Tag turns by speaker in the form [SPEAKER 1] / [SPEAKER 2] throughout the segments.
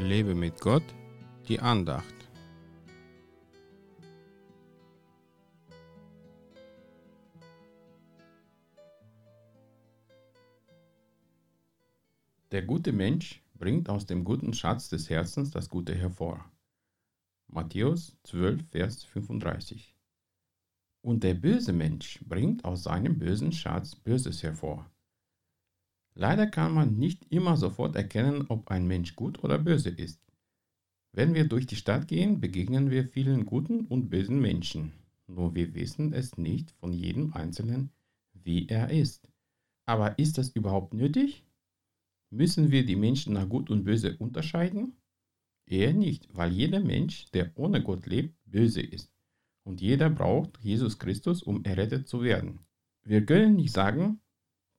[SPEAKER 1] Lebe mit Gott, die Andacht. Der gute Mensch bringt aus dem guten Schatz des Herzens das Gute hervor. Matthäus 12, Vers 35. Und der böse Mensch bringt aus seinem bösen Schatz Böses hervor. Leider kann man nicht immer sofort erkennen, ob ein Mensch gut oder böse ist. Wenn wir durch die Stadt gehen, begegnen wir vielen guten und bösen Menschen, nur wir wissen es nicht von jedem Einzelnen, wie er ist. Aber ist das überhaupt nötig? Müssen wir die Menschen nach Gut und Böse unterscheiden? Eher nicht, weil jeder Mensch, der ohne Gott lebt, böse ist. Und jeder braucht Jesus Christus, um errettet zu werden. Wir können nicht sagen,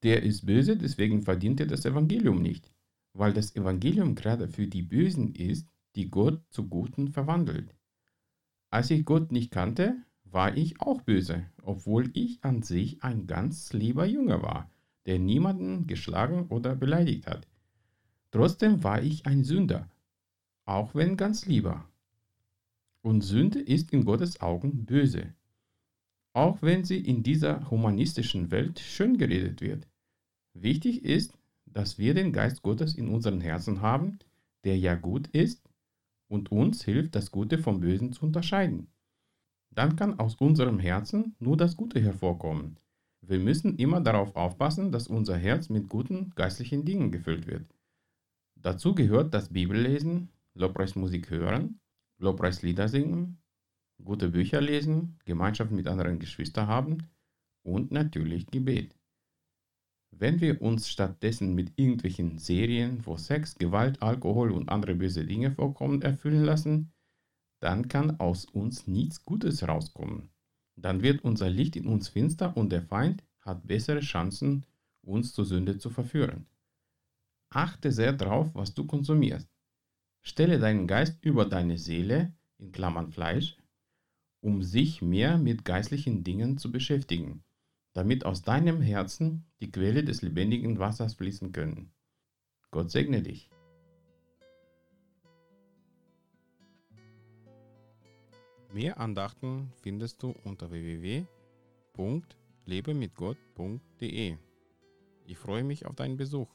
[SPEAKER 1] der ist böse, deswegen verdient er das Evangelium nicht, weil das Evangelium gerade für die Bösen ist, die Gott zu Guten verwandelt. Als ich Gott nicht kannte, war ich auch böse, obwohl ich an sich ein ganz lieber Junge war, der niemanden geschlagen oder beleidigt hat. Trotzdem war ich ein Sünder, auch wenn ganz lieber. Und Sünde ist in Gottes Augen böse, auch wenn sie in dieser humanistischen Welt schön geredet wird. Wichtig ist, dass wir den Geist Gottes in unseren Herzen haben, der ja gut ist und uns hilft, das Gute vom Bösen zu unterscheiden. Dann kann aus unserem Herzen nur das Gute hervorkommen. Wir müssen immer darauf aufpassen, dass unser Herz mit guten geistlichen Dingen gefüllt wird. Dazu gehört das Bibellesen, Lobpreismusik hören, Lobpreislieder singen, gute Bücher lesen, Gemeinschaft mit anderen Geschwistern haben und natürlich Gebet. Wenn wir uns stattdessen mit irgendwelchen Serien, wo Sex, Gewalt, Alkohol und andere böse Dinge vorkommen, erfüllen lassen, dann kann aus uns nichts Gutes herauskommen. Dann wird unser Licht in uns finster und der Feind hat bessere Chancen, uns zur Sünde zu verführen. Achte sehr darauf, was du konsumierst. Stelle deinen Geist über deine Seele, in Klammern Fleisch, um sich mehr mit geistlichen Dingen zu beschäftigen damit aus deinem Herzen die Quelle des lebendigen Wassers fließen können. Gott segne dich. Mehr Andachten findest du unter www.lebemitgott.de. Ich freue mich auf deinen Besuch.